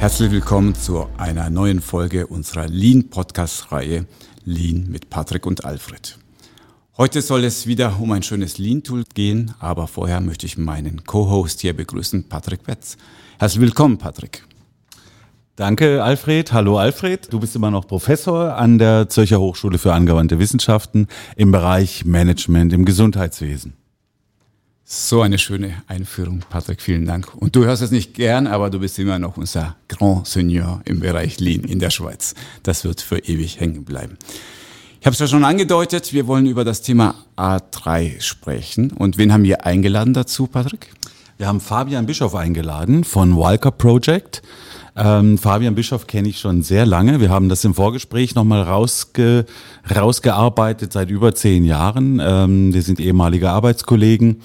Herzlich willkommen zu einer neuen Folge unserer Lean-Podcast-Reihe Lean mit Patrick und Alfred. Heute soll es wieder um ein schönes Lean-Tool gehen, aber vorher möchte ich meinen Co-Host hier begrüßen, Patrick Betz. Herzlich willkommen, Patrick. Danke, Alfred. Hallo, Alfred. Du bist immer noch Professor an der Zürcher Hochschule für angewandte Wissenschaften im Bereich Management im Gesundheitswesen. So eine schöne Einführung, Patrick. Vielen Dank. Und du hörst es nicht gern, aber du bist immer noch unser Grand Seigneur im Bereich Lean in der Schweiz. Das wird für ewig hängen bleiben. Ich habe es ja schon angedeutet, wir wollen über das Thema A3 sprechen. Und wen haben wir eingeladen dazu, Patrick? Wir haben Fabian Bischof eingeladen von Walker Project. Ähm, Fabian Bischof kenne ich schon sehr lange. Wir haben das im Vorgespräch nochmal rausge, rausgearbeitet seit über zehn Jahren. Ähm, wir sind ehemalige Arbeitskollegen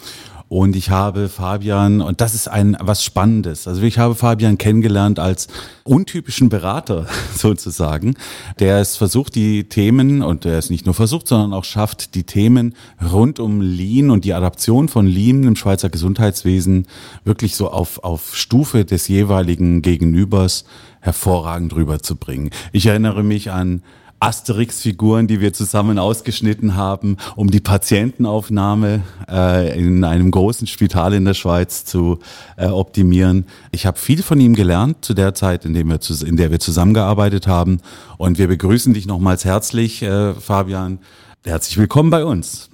und ich habe Fabian, und das ist ein was Spannendes. Also ich habe Fabian kennengelernt als untypischen Berater sozusagen, der es versucht, die Themen, und der es nicht nur versucht, sondern auch schafft, die Themen rund um Lean und die Adaption von Lean im Schweizer Gesundheitswesen wirklich so auf, auf Stufe des jeweiligen Gegenübers hervorragend rüberzubringen. Ich erinnere mich an Asterix-Figuren, die wir zusammen ausgeschnitten haben, um die Patientenaufnahme äh, in einem großen Spital in der Schweiz zu äh, optimieren. Ich habe viel von ihm gelernt zu der Zeit, in, dem wir, in der wir zusammengearbeitet haben. Und wir begrüßen dich nochmals herzlich, äh, Fabian. Herzlich willkommen bei uns.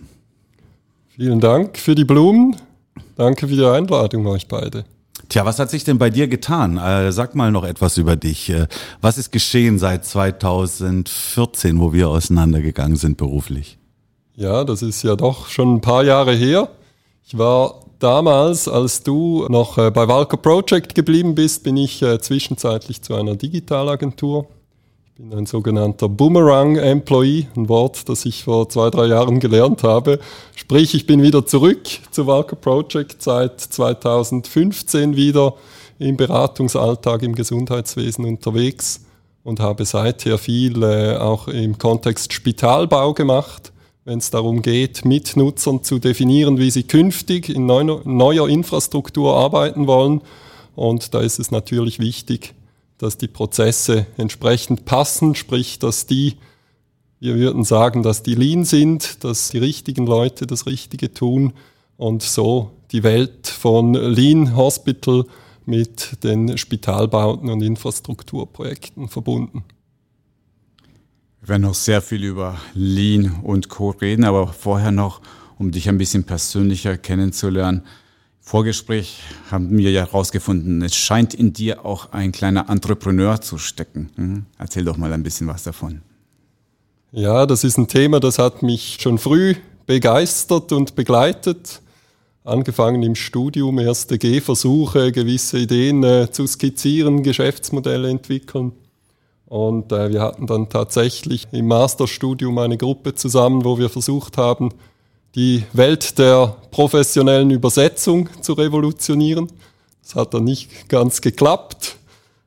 Vielen Dank für die Blumen. Danke für die Einladung euch beide. Tja, was hat sich denn bei dir getan? Äh, sag mal noch etwas über dich. Äh, was ist geschehen seit 2014, wo wir auseinandergegangen sind beruflich? Ja, das ist ja doch schon ein paar Jahre her. Ich war damals, als du noch äh, bei Walker Project geblieben bist, bin ich äh, zwischenzeitlich zu einer Digitalagentur bin ein sogenannter Boomerang-Employee, ein Wort, das ich vor zwei, drei Jahren gelernt habe. Sprich, ich bin wieder zurück zu Walker Project seit 2015 wieder im Beratungsalltag im Gesundheitswesen unterwegs und habe seither viel äh, auch im Kontext Spitalbau gemacht, wenn es darum geht, mit Nutzern zu definieren, wie sie künftig in neuer, neuer Infrastruktur arbeiten wollen. Und da ist es natürlich wichtig, dass die Prozesse entsprechend passen, sprich, dass die, wir würden sagen, dass die lean sind, dass die richtigen Leute das Richtige tun und so die Welt von Lean Hospital mit den Spitalbauten und Infrastrukturprojekten verbunden. Wir werden noch sehr viel über Lean und Co. reden, aber vorher noch, um dich ein bisschen persönlicher kennenzulernen. Vorgespräch haben wir ja herausgefunden, es scheint in dir auch ein kleiner Entrepreneur zu stecken. Hm? Erzähl doch mal ein bisschen was davon. Ja, das ist ein Thema, das hat mich schon früh begeistert und begleitet. Angefangen im Studium, erste Gehversuche, gewisse Ideen äh, zu skizzieren, Geschäftsmodelle entwickeln. Und äh, wir hatten dann tatsächlich im Masterstudium eine Gruppe zusammen, wo wir versucht haben, die Welt der professionellen Übersetzung zu revolutionieren. Das hat dann nicht ganz geklappt,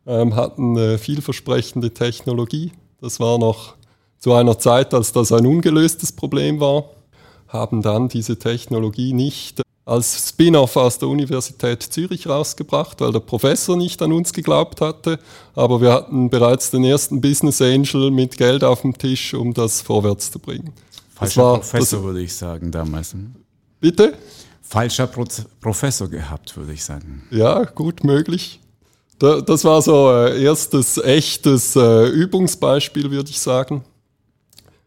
ähm, hatten äh, vielversprechende Technologie. Das war noch zu einer Zeit, als das ein ungelöstes Problem war, haben dann diese Technologie nicht als Spin-off aus der Universität Zürich rausgebracht, weil der Professor nicht an uns geglaubt hatte. Aber wir hatten bereits den ersten Business Angel mit Geld auf dem Tisch, um das vorwärts zu bringen. Falscher war, Professor, würde ich sagen, damals. Hm? Bitte? Falscher Pro Professor gehabt, würde ich sagen. Ja, gut möglich. das war so ein erstes echtes äh, Übungsbeispiel, würde ich sagen.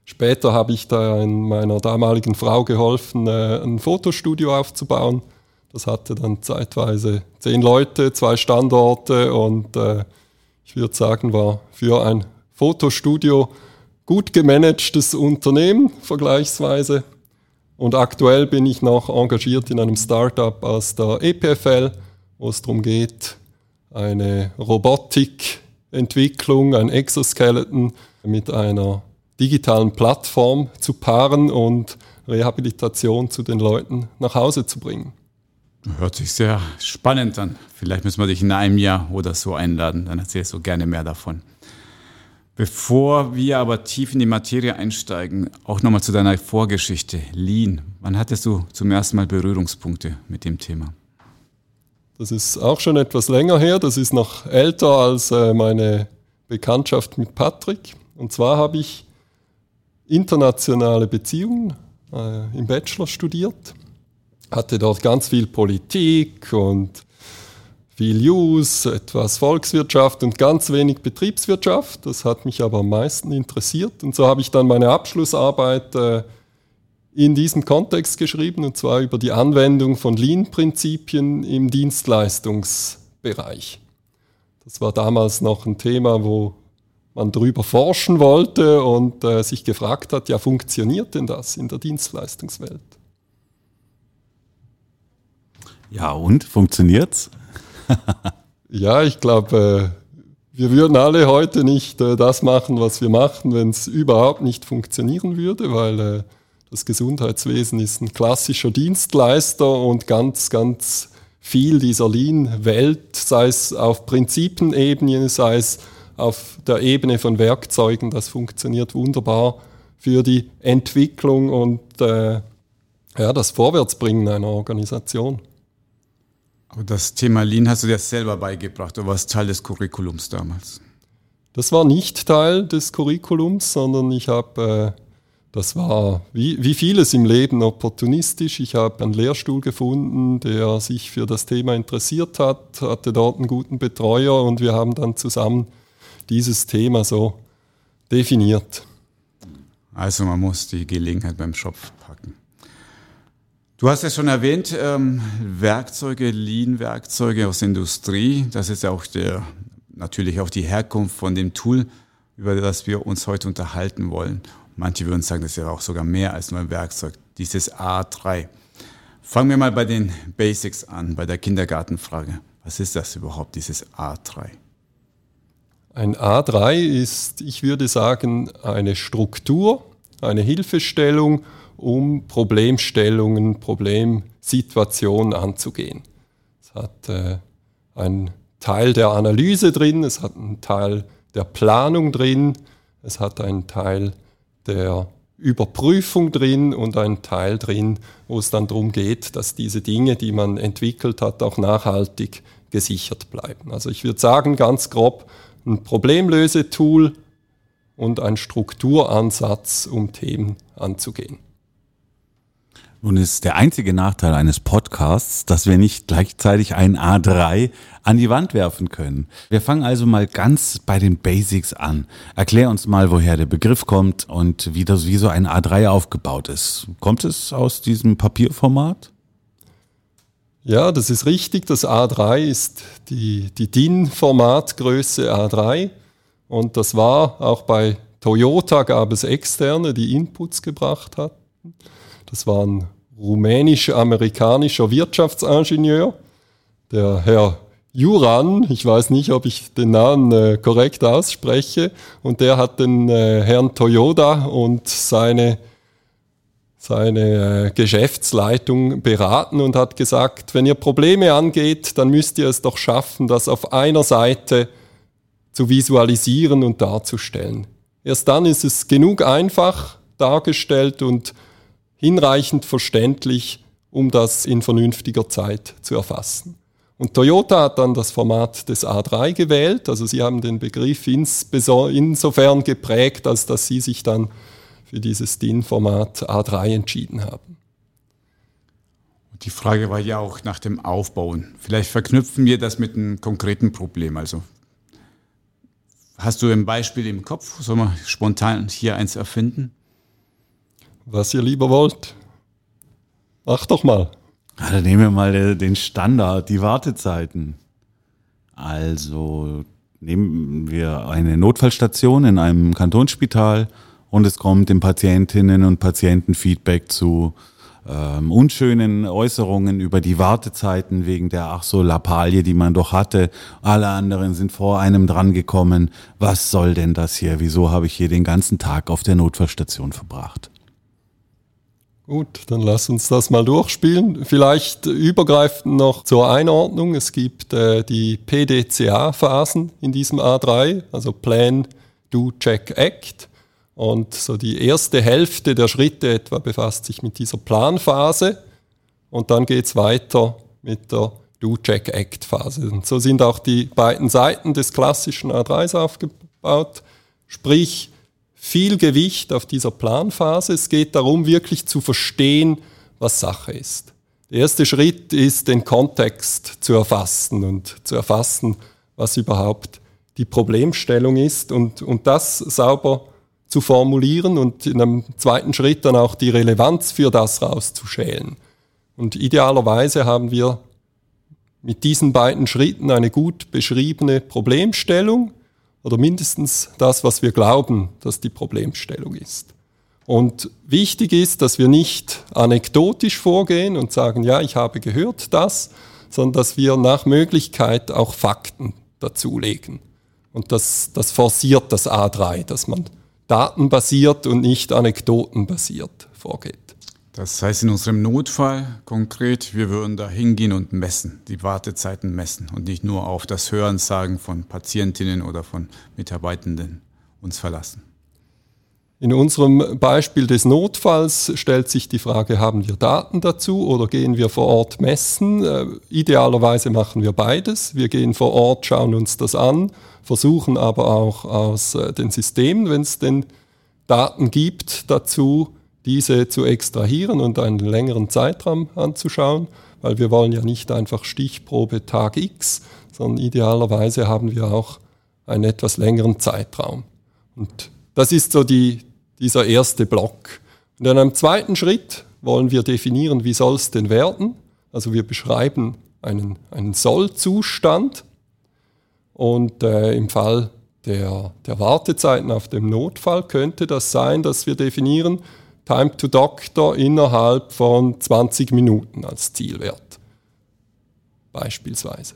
Später habe ich da meiner damaligen Frau geholfen, äh, ein Fotostudio aufzubauen. Das hatte dann zeitweise zehn Leute, zwei Standorte und äh, ich würde sagen, war für ein Fotostudio gut gemanagtes Unternehmen vergleichsweise. Und aktuell bin ich noch engagiert in einem Startup aus der EPFL, wo es darum geht, eine Robotikentwicklung, ein Exoskeleton mit einer digitalen Plattform zu paaren und Rehabilitation zu den Leuten nach Hause zu bringen. Hört sich sehr spannend an. Vielleicht müssen wir dich in einem Jahr oder so einladen, dann erzählst du gerne mehr davon. Bevor wir aber tief in die Materie einsteigen, auch nochmal zu deiner Vorgeschichte, Lean. Wann hattest du zum ersten Mal Berührungspunkte mit dem Thema? Das ist auch schon etwas länger her. Das ist noch älter als äh, meine Bekanntschaft mit Patrick. Und zwar habe ich internationale Beziehungen äh, im Bachelor studiert, hatte dort ganz viel Politik und viel News, etwas Volkswirtschaft und ganz wenig Betriebswirtschaft. Das hat mich aber am meisten interessiert. Und so habe ich dann meine Abschlussarbeit äh, in diesem Kontext geschrieben, und zwar über die Anwendung von Lean-Prinzipien im Dienstleistungsbereich. Das war damals noch ein Thema, wo man darüber forschen wollte und äh, sich gefragt hat, ja, funktioniert denn das in der Dienstleistungswelt? Ja, und funktioniert's? ja, ich glaube, äh, wir würden alle heute nicht äh, das machen, was wir machen, wenn es überhaupt nicht funktionieren würde, weil äh, das Gesundheitswesen ist ein klassischer Dienstleister und ganz, ganz viel dieser Lean-Welt, sei es auf Prinzipenebene, sei es auf der Ebene von Werkzeugen, das funktioniert wunderbar für die Entwicklung und äh, ja, das Vorwärtsbringen einer Organisation. Aber das Thema Lean hast du dir selber beigebracht oder war es Teil des Curriculums damals? Das war nicht Teil des Curriculums, sondern ich habe äh, das war wie, wie vieles im Leben opportunistisch. Ich habe einen Lehrstuhl gefunden, der sich für das Thema interessiert hat, hatte dort einen guten Betreuer und wir haben dann zusammen dieses Thema so definiert. Also man muss die Gelegenheit beim Schopf packen. Du hast ja schon erwähnt, ähm, Werkzeuge, Lean-Werkzeuge aus der Industrie. Das ist ja auch der, natürlich auch die Herkunft von dem Tool, über das wir uns heute unterhalten wollen. Manche würden sagen, das ist ja auch sogar mehr als nur ein Werkzeug. Dieses A3. Fangen wir mal bei den Basics an, bei der Kindergartenfrage. Was ist das überhaupt, dieses A3? Ein A3 ist, ich würde sagen, eine Struktur, eine Hilfestellung, um Problemstellungen, Problemsituationen anzugehen. Es hat äh, einen Teil der Analyse drin, es hat einen Teil der Planung drin, es hat einen Teil der Überprüfung drin und ein Teil drin, wo es dann darum geht, dass diese Dinge, die man entwickelt hat, auch nachhaltig gesichert bleiben. Also ich würde sagen, ganz grob, ein Problemlösetool und ein Strukturansatz, um Themen anzugehen. Nun ist der einzige Nachteil eines Podcasts, dass wir nicht gleichzeitig ein A3 an die Wand werfen können. Wir fangen also mal ganz bei den Basics an. Erklär uns mal, woher der Begriff kommt und wie, das, wie so ein A3 aufgebaut ist. Kommt es aus diesem Papierformat? Ja, das ist richtig. Das A3 ist die, die DIN-Formatgröße A3. Und das war auch bei Toyota gab es externe, die Inputs gebracht hatten. Das war ein rumänisch-amerikanischer Wirtschaftsingenieur, der Herr Juran, ich weiß nicht, ob ich den Namen äh, korrekt ausspreche, und der hat den äh, Herrn Toyota und seine, seine äh, Geschäftsleitung beraten und hat gesagt, wenn ihr Probleme angeht, dann müsst ihr es doch schaffen, das auf einer Seite zu visualisieren und darzustellen. Erst dann ist es genug einfach dargestellt und hinreichend verständlich, um das in vernünftiger Zeit zu erfassen. Und Toyota hat dann das Format des A3 gewählt. Also sie haben den Begriff insofern geprägt, als dass sie sich dann für dieses DIN-Format A3 entschieden haben. Die Frage war ja auch nach dem Aufbauen. Vielleicht verknüpfen wir das mit einem konkreten Problem. Also hast du ein Beispiel im Kopf? Sollen wir spontan hier eins erfinden? Was ihr lieber wollt. Mach doch mal. Ja, dann nehmen wir mal den Standard, die Wartezeiten. Also nehmen wir eine Notfallstation in einem Kantonsspital und es kommt den Patientinnen und Patienten Feedback zu ähm, unschönen Äußerungen über die Wartezeiten wegen der ach so Lappalie, die man doch hatte. Alle anderen sind vor einem drangekommen. Was soll denn das hier? Wieso habe ich hier den ganzen Tag auf der Notfallstation verbracht? Gut, dann lass uns das mal durchspielen. Vielleicht übergreifend noch zur Einordnung. Es gibt äh, die PDCA-Phasen in diesem A3, also Plan, Do, Check, Act. Und so die erste Hälfte der Schritte etwa befasst sich mit dieser Planphase. Und dann geht es weiter mit der Do-Check-Act-Phase. Und so sind auch die beiden Seiten des klassischen A3s aufgebaut, sprich viel Gewicht auf dieser Planphase. Es geht darum, wirklich zu verstehen, was Sache ist. Der erste Schritt ist, den Kontext zu erfassen und zu erfassen, was überhaupt die Problemstellung ist und, und das sauber zu formulieren und in einem zweiten Schritt dann auch die Relevanz für das rauszuschälen. Und idealerweise haben wir mit diesen beiden Schritten eine gut beschriebene Problemstellung oder mindestens das, was wir glauben, dass die Problemstellung ist. Und wichtig ist, dass wir nicht anekdotisch vorgehen und sagen, ja, ich habe gehört das, sondern dass wir nach Möglichkeit auch Fakten dazulegen. Und das, das forciert das A3, dass man datenbasiert und nicht anekdotenbasiert vorgeht. Das heißt in unserem Notfall konkret, wir würden da hingehen und messen, die Wartezeiten messen und nicht nur auf das Hörensagen von Patientinnen oder von Mitarbeitenden uns verlassen. In unserem Beispiel des Notfalls stellt sich die Frage, haben wir Daten dazu oder gehen wir vor Ort messen? Äh, idealerweise machen wir beides. Wir gehen vor Ort, schauen uns das an, versuchen aber auch aus äh, den Systemen, wenn es denn Daten gibt, dazu diese zu extrahieren und einen längeren Zeitraum anzuschauen, weil wir wollen ja nicht einfach Stichprobe Tag X, sondern idealerweise haben wir auch einen etwas längeren Zeitraum. Und das ist so die, dieser erste Block. Und in einem zweiten Schritt wollen wir definieren, wie soll es denn werden. Also wir beschreiben einen, einen Soll-Zustand und äh, im Fall der, der Wartezeiten auf dem Notfall könnte das sein, dass wir definieren Time to Doctor innerhalb von 20 Minuten als Zielwert. Beispielsweise.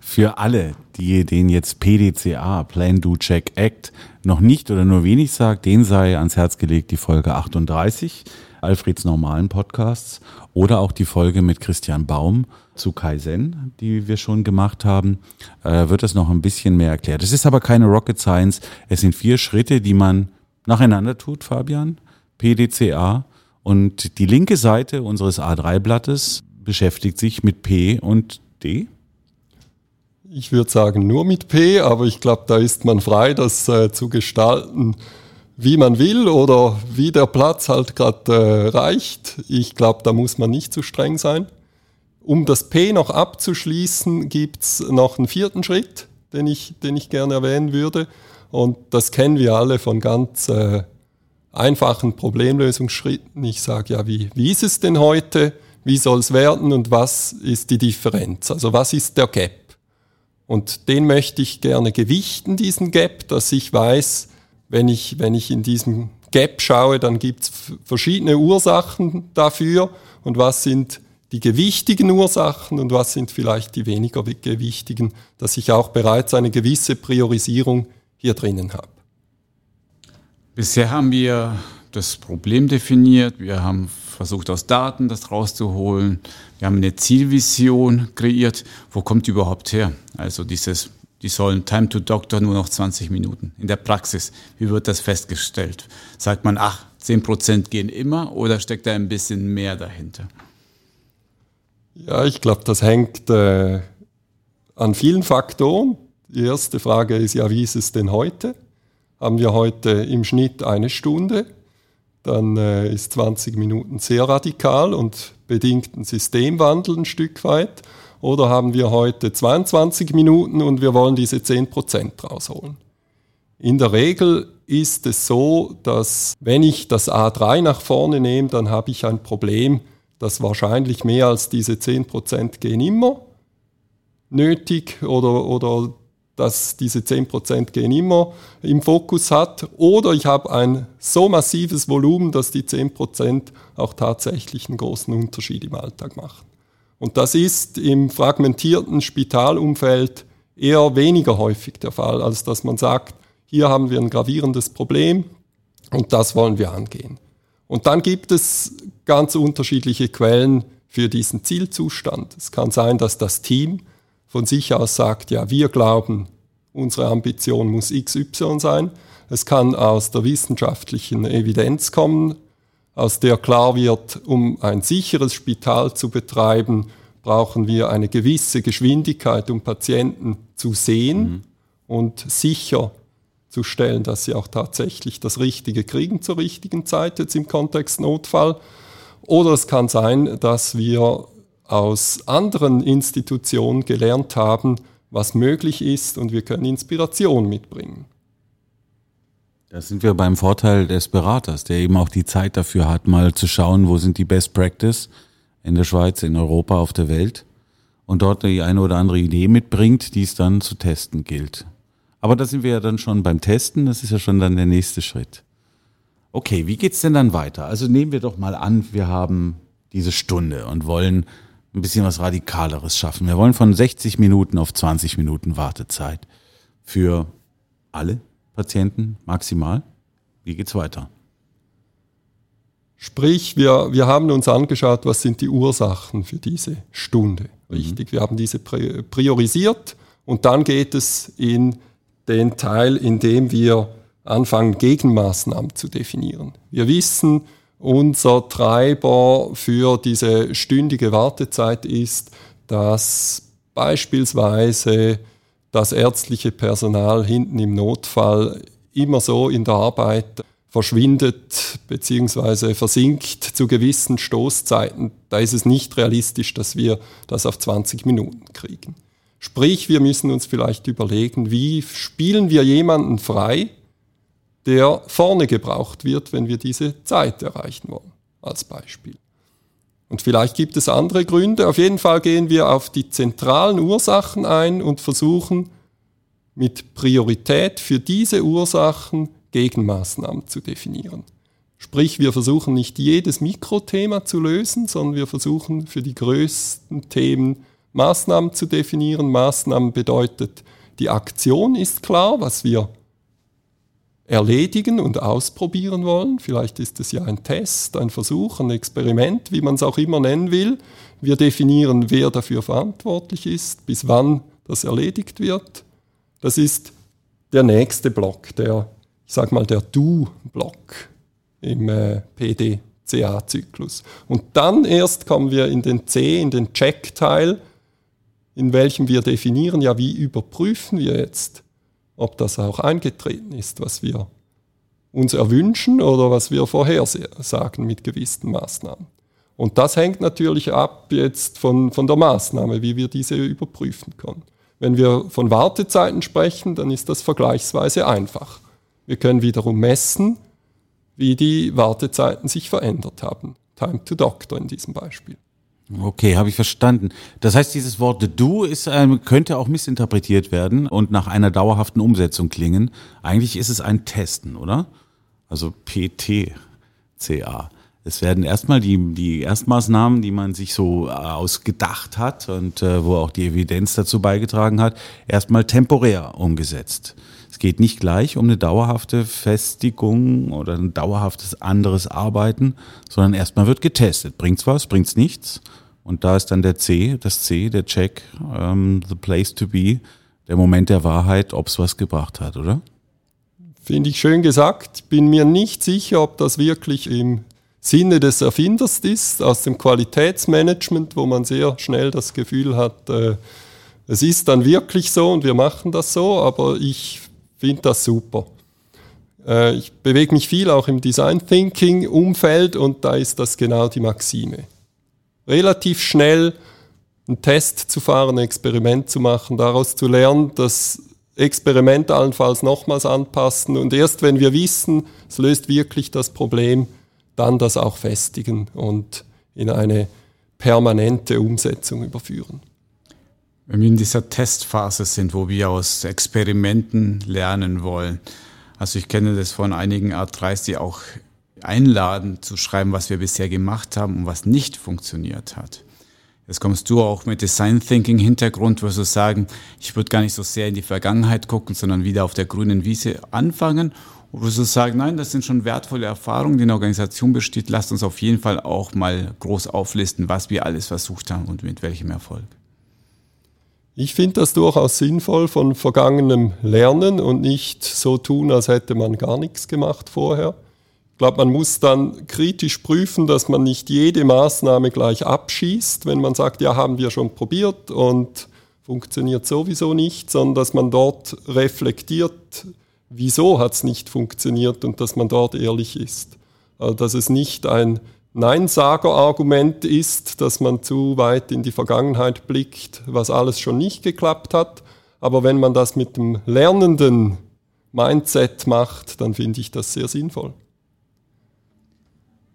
Für alle, die den jetzt PDCA, Plan Do Check Act, noch nicht oder nur wenig sagt, den sei ans Herz gelegt die Folge 38 Alfreds normalen Podcasts oder auch die Folge mit Christian Baum zu Kaizen, die wir schon gemacht haben, äh, wird das noch ein bisschen mehr erklärt. Es ist aber keine Rocket Science. Es sind vier Schritte, die man nacheinander tut, Fabian. PDCA. Und die linke Seite unseres A3-Blattes beschäftigt sich mit P und D. Ich würde sagen nur mit P, aber ich glaube, da ist man frei, das äh, zu gestalten, wie man will oder wie der Platz halt gerade äh, reicht. Ich glaube, da muss man nicht zu streng sein. Um das P noch abzuschließen, gibt es noch einen vierten Schritt, den ich, den ich gerne erwähnen würde. Und das kennen wir alle von ganz äh, einfachen Problemlösungsschritten. Ich sage ja, wie, wie ist es denn heute? Wie soll es werden? Und was ist die Differenz? Also was ist der Gap? Und den möchte ich gerne gewichten, diesen Gap, dass ich weiß, wenn ich, wenn ich in diesem Gap schaue, dann gibt es verschiedene Ursachen dafür und was sind die gewichtigen Ursachen und was sind vielleicht die weniger gewichtigen, dass ich auch bereits eine gewisse Priorisierung hier drinnen habe. Bisher haben wir das Problem definiert, wir haben versucht aus Daten das rauszuholen. Wir haben eine Zielvision kreiert. Wo kommt die überhaupt her? Also dieses, die sollen Time to Doctor nur noch 20 Minuten. In der Praxis, wie wird das festgestellt? Sagt man, ach, 10 Prozent gehen immer oder steckt da ein bisschen mehr dahinter? Ja, ich glaube, das hängt äh, an vielen Faktoren. Die erste Frage ist ja, wie ist es denn heute? Haben wir heute im Schnitt eine Stunde? dann äh, ist 20 Minuten sehr radikal und bedingt einen Systemwandel ein Stück weit. Oder haben wir heute 22 Minuten und wir wollen diese 10% rausholen. In der Regel ist es so, dass wenn ich das A3 nach vorne nehme, dann habe ich ein Problem, dass wahrscheinlich mehr als diese 10% gehen immer nötig oder, oder dass diese 10% gehen immer im Fokus hat. Oder ich habe ein so massives Volumen, dass die 10% auch tatsächlich einen großen Unterschied im Alltag machen. Und das ist im fragmentierten Spitalumfeld eher weniger häufig der Fall, als dass man sagt, hier haben wir ein gravierendes Problem und das wollen wir angehen. Und dann gibt es ganz unterschiedliche Quellen für diesen Zielzustand. Es kann sein, dass das Team von sich aus sagt, ja, wir glauben, unsere Ambition muss XY sein. Es kann aus der wissenschaftlichen Evidenz kommen, aus der klar wird, um ein sicheres Spital zu betreiben, brauchen wir eine gewisse Geschwindigkeit, um Patienten zu sehen mhm. und sicher zu stellen, dass sie auch tatsächlich das Richtige kriegen zur richtigen Zeit, jetzt im Kontext Notfall. Oder es kann sein, dass wir aus anderen Institutionen gelernt haben, was möglich ist und wir können Inspiration mitbringen. Da sind wir beim Vorteil des Beraters, der eben auch die Zeit dafür hat, mal zu schauen, wo sind die Best Practice in der Schweiz, in Europa, auf der Welt und dort die eine oder andere Idee mitbringt, die es dann zu testen gilt. Aber da sind wir ja dann schon beim Testen, das ist ja schon dann der nächste Schritt. Okay, wie geht's denn dann weiter? Also nehmen wir doch mal an, wir haben diese Stunde und wollen ein bisschen was Radikaleres schaffen. Wir wollen von 60 Minuten auf 20 Minuten Wartezeit für alle Patienten maximal. Wie geht's weiter? Sprich, wir, wir haben uns angeschaut, was sind die Ursachen für diese Stunde. Richtig, mhm. wir haben diese priorisiert und dann geht es in den Teil, in dem wir anfangen, Gegenmaßnahmen zu definieren. Wir wissen, unser Treiber für diese stündige Wartezeit ist, dass beispielsweise das ärztliche Personal hinten im Notfall immer so in der Arbeit verschwindet bzw. versinkt zu gewissen Stoßzeiten, da ist es nicht realistisch, dass wir das auf 20 Minuten kriegen. Sprich, wir müssen uns vielleicht überlegen, wie spielen wir jemanden frei, der vorne gebraucht wird, wenn wir diese Zeit erreichen wollen, als Beispiel. Und vielleicht gibt es andere Gründe. Auf jeden Fall gehen wir auf die zentralen Ursachen ein und versuchen mit Priorität für diese Ursachen Gegenmaßnahmen zu definieren. Sprich, wir versuchen nicht jedes Mikrothema zu lösen, sondern wir versuchen für die größten Themen Maßnahmen zu definieren. Maßnahmen bedeutet, die Aktion ist klar, was wir erledigen und ausprobieren wollen. Vielleicht ist es ja ein Test, ein Versuch, ein Experiment, wie man es auch immer nennen will. Wir definieren, wer dafür verantwortlich ist, bis wann das erledigt wird. Das ist der nächste Block, der ich sage mal, der Do-Block im äh, PDCA-Zyklus. Und dann erst kommen wir in den C, in den Check-Teil, in welchem wir definieren, ja, wie überprüfen wir jetzt, ob das auch eingetreten ist, was wir uns erwünschen oder was wir vorhersagen mit gewissen Maßnahmen. Und das hängt natürlich ab jetzt von, von der Maßnahme, wie wir diese überprüfen können. Wenn wir von Wartezeiten sprechen, dann ist das vergleichsweise einfach. Wir können wiederum messen, wie die Wartezeiten sich verändert haben. Time to Doctor in diesem Beispiel. Okay, habe ich verstanden. Das heißt, dieses Wort do ist, ähm, könnte auch missinterpretiert werden und nach einer dauerhaften Umsetzung klingen. Eigentlich ist es ein Testen, oder? Also PTCA. Es werden erstmal die, die Erstmaßnahmen, die man sich so äh, ausgedacht hat und äh, wo auch die Evidenz dazu beigetragen hat, erstmal temporär umgesetzt. Es geht nicht gleich um eine dauerhafte Festigung oder ein dauerhaftes anderes Arbeiten, sondern erstmal wird getestet. Bringt's was, bringt's nichts? Und da ist dann der C, das C, der Check, ähm, the place to be, der Moment der Wahrheit, ob's was gebracht hat, oder? Finde ich schön gesagt. Bin mir nicht sicher, ob das wirklich im Sinne des Erfinders ist, aus dem Qualitätsmanagement, wo man sehr schnell das Gefühl hat, äh, es ist dann wirklich so und wir machen das so, aber ich finde das super. Äh, ich bewege mich viel auch im Design Thinking Umfeld und da ist das genau die Maxime. Relativ schnell einen Test zu fahren, ein Experiment zu machen, daraus zu lernen, das Experiment allenfalls nochmals anpassen und erst wenn wir wissen, es löst wirklich das Problem, dann das auch festigen und in eine permanente Umsetzung überführen wenn wir in dieser Testphase sind, wo wir aus Experimenten lernen wollen. Also ich kenne das von einigen Art3s, die auch einladen zu schreiben, was wir bisher gemacht haben und was nicht funktioniert hat. Jetzt kommst du auch mit Design Thinking Hintergrund, wo du sagen, ich würde gar nicht so sehr in die Vergangenheit gucken, sondern wieder auf der grünen Wiese anfangen. Und wo du sagen, nein, das sind schon wertvolle Erfahrungen, die eine Organisation besteht. Lasst uns auf jeden Fall auch mal groß auflisten, was wir alles versucht haben und mit welchem Erfolg. Ich finde das durchaus sinnvoll von vergangenem Lernen und nicht so tun, als hätte man gar nichts gemacht vorher. Ich glaube, man muss dann kritisch prüfen, dass man nicht jede Maßnahme gleich abschießt, wenn man sagt, ja, haben wir schon probiert und funktioniert sowieso nicht, sondern dass man dort reflektiert, wieso hat es nicht funktioniert und dass man dort ehrlich ist. Also, dass es nicht ein Neinsager-Argument ist, dass man zu weit in die Vergangenheit blickt, was alles schon nicht geklappt hat. Aber wenn man das mit dem lernenden Mindset macht, dann finde ich das sehr sinnvoll.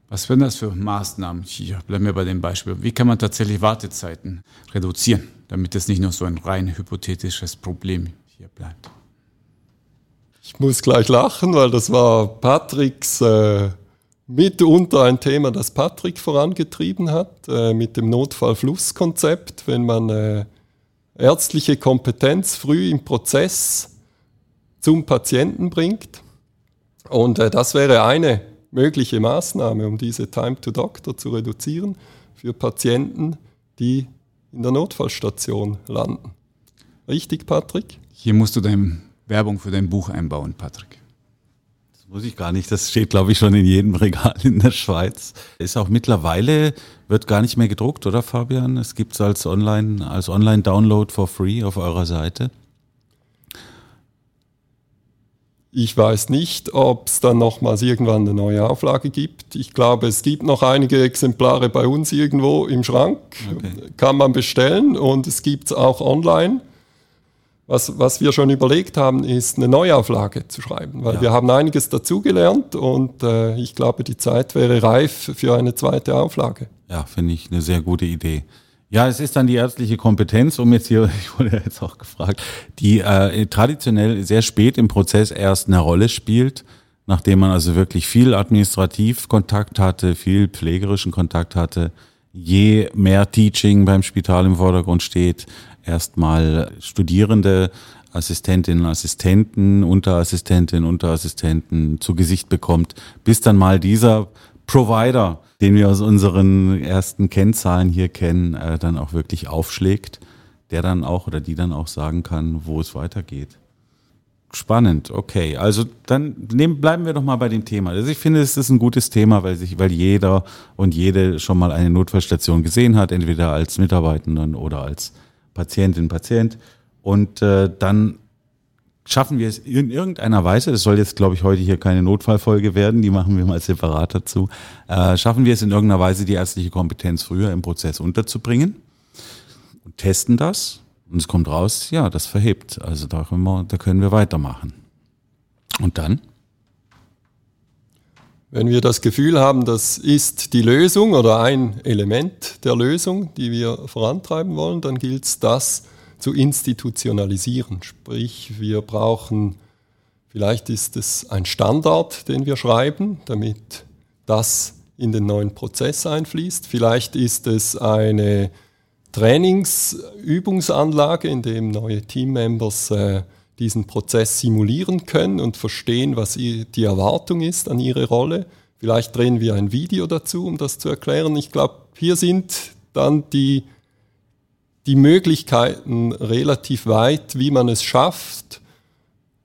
Was wären das für Maßnahmen hier? Bleiben wir bei dem Beispiel. Wie kann man tatsächlich Wartezeiten reduzieren, damit es nicht nur so ein rein hypothetisches Problem hier bleibt? Ich muss gleich lachen, weil das war Patricks äh, mitunter ein Thema, das Patrick vorangetrieben hat, äh, mit dem Notfallflusskonzept, wenn man äh, ärztliche Kompetenz früh im Prozess zum Patienten bringt. Und äh, das wäre eine mögliche Maßnahme, um diese Time to Doctor zu reduzieren für Patienten, die in der Notfallstation landen. Richtig, Patrick? Hier musst du deine Werbung für dein Buch einbauen, Patrick. Muss ich gar nicht. Das steht, glaube ich, schon in jedem Regal in der Schweiz. Ist auch mittlerweile, wird gar nicht mehr gedruckt, oder Fabian? Es gibt es als Online, als Online-Download for free auf eurer Seite. Ich weiß nicht, ob es dann nochmals irgendwann eine neue Auflage gibt. Ich glaube, es gibt noch einige Exemplare bei uns irgendwo im Schrank. Okay. Kann man bestellen und es gibt es auch online. Was, was wir schon überlegt haben, ist eine Neuauflage zu schreiben, weil ja. wir haben einiges dazugelernt und äh, ich glaube, die Zeit wäre reif für eine zweite Auflage. Ja, finde ich eine sehr gute Idee. Ja, es ist dann die ärztliche Kompetenz, um jetzt hier, ich wurde jetzt auch gefragt, die äh, traditionell sehr spät im Prozess erst eine Rolle spielt, nachdem man also wirklich viel administrativ Kontakt hatte, viel pflegerischen Kontakt hatte. Je mehr Teaching beim Spital im Vordergrund steht, erstmal Studierende, Assistentinnen, Assistenten, Unterassistentinnen, Unterassistenten zu Gesicht bekommt, bis dann mal dieser Provider den wir aus unseren ersten Kennzahlen hier kennen, äh, dann auch wirklich aufschlägt, der dann auch oder die dann auch sagen kann, wo es weitergeht. Spannend, okay. Also dann nehmen, bleiben wir doch mal bei dem Thema. Also ich finde, es ist ein gutes Thema, weil sich, weil jeder und jede schon mal eine Notfallstation gesehen hat, entweder als Mitarbeitenden oder als Patientin, Patient. Und äh, dann schaffen wir es in irgendeiner Weise, das soll jetzt, glaube ich, heute hier keine Notfallfolge werden, die machen wir mal separat dazu, äh, schaffen wir es in irgendeiner Weise, die ärztliche Kompetenz früher im Prozess unterzubringen und testen das und es kommt raus, ja, das verhebt. Also da können wir, da können wir weitermachen. Und dann? Wenn wir das Gefühl haben, das ist die Lösung oder ein Element der Lösung, die wir vorantreiben wollen, dann gilt es, das zu institutionalisieren. Sprich, wir brauchen, vielleicht ist es ein Standard, den wir schreiben, damit das in den neuen Prozess einfließt. Vielleicht ist es eine Trainingsübungsanlage, in dem neue Teammembers äh, diesen Prozess simulieren können und verstehen, was die Erwartung ist an ihre Rolle. Vielleicht drehen wir ein Video dazu, um das zu erklären. Ich glaube, hier sind dann die die Möglichkeiten relativ weit, wie man es schafft,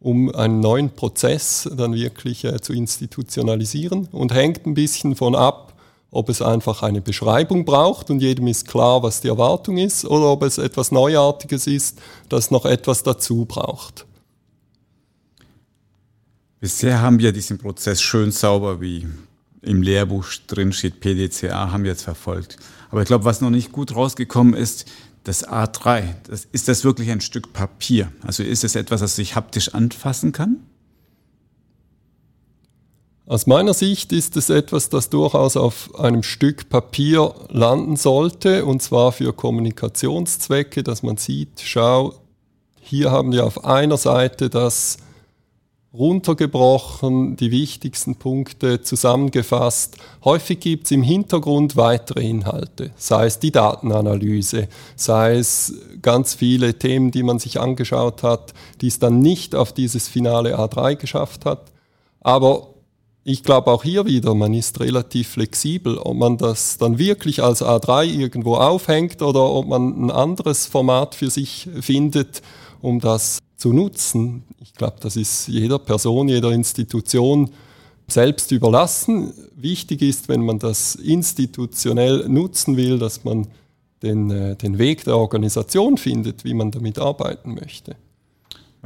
um einen neuen Prozess dann wirklich äh, zu institutionalisieren und hängt ein bisschen von ab, ob es einfach eine Beschreibung braucht und jedem ist klar, was die Erwartung ist, oder ob es etwas Neuartiges ist, das noch etwas dazu braucht. Bisher haben wir diesen Prozess schön sauber, wie im Lehrbuch drin steht, PDCA, haben wir jetzt verfolgt. Aber ich glaube, was noch nicht gut rausgekommen ist, das A3, das, ist das wirklich ein Stück Papier? Also ist es etwas, das ich haptisch anfassen kann? Aus meiner Sicht ist es etwas, das durchaus auf einem Stück Papier landen sollte, und zwar für Kommunikationszwecke, dass man sieht, schau, hier haben wir auf einer Seite das runtergebrochen, die wichtigsten Punkte zusammengefasst. Häufig gibt es im Hintergrund weitere Inhalte, sei es die Datenanalyse, sei es ganz viele Themen, die man sich angeschaut hat, die es dann nicht auf dieses finale A3 geschafft hat. Aber ich glaube auch hier wieder, man ist relativ flexibel, ob man das dann wirklich als A3 irgendwo aufhängt oder ob man ein anderes Format für sich findet, um das zu nutzen. Ich glaube, das ist jeder Person, jeder Institution selbst überlassen. Wichtig ist, wenn man das institutionell nutzen will, dass man den, äh, den Weg der Organisation findet, wie man damit arbeiten möchte.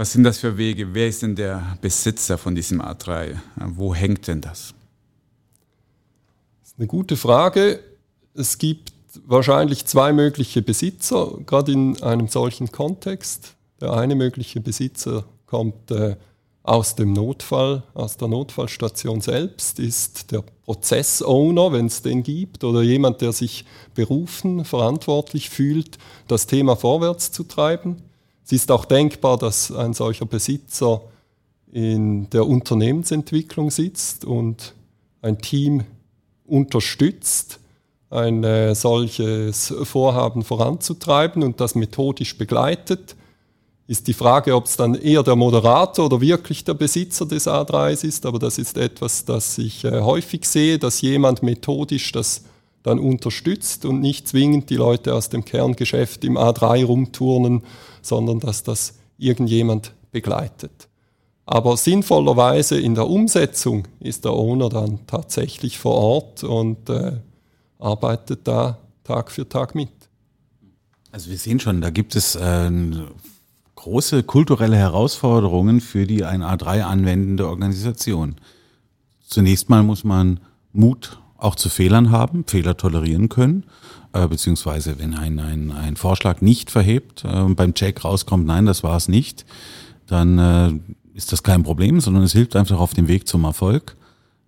Was sind das für Wege? Wer ist denn der Besitzer von diesem A3? Wo hängt denn das? Das ist eine gute Frage. Es gibt wahrscheinlich zwei mögliche Besitzer, gerade in einem solchen Kontext. Der eine mögliche Besitzer kommt äh, aus dem Notfall, aus der Notfallstation selbst, ist der Prozessowner, wenn es den gibt, oder jemand, der sich berufen, verantwortlich fühlt, das Thema vorwärts zu treiben. Es ist auch denkbar, dass ein solcher Besitzer in der Unternehmensentwicklung sitzt und ein Team unterstützt, ein äh, solches Vorhaben voranzutreiben und das methodisch begleitet. Ist die Frage, ob es dann eher der Moderator oder wirklich der Besitzer des A3s ist, aber das ist etwas, das ich äh, häufig sehe, dass jemand methodisch das dann unterstützt und nicht zwingend die Leute aus dem Kerngeschäft im A3 rumturnen, sondern dass das irgendjemand begleitet. Aber sinnvollerweise in der Umsetzung ist der Owner dann tatsächlich vor Ort und äh, arbeitet da Tag für Tag mit. Also wir sehen schon, da gibt es äh, große kulturelle Herausforderungen für die ein A3 anwendende Organisation. Zunächst mal muss man Mut auch zu Fehlern haben, Fehler tolerieren können, äh, beziehungsweise wenn ein, ein, ein Vorschlag nicht verhebt, äh, beim Check rauskommt, nein, das war es nicht, dann äh, ist das kein Problem, sondern es hilft einfach auf dem Weg zum Erfolg.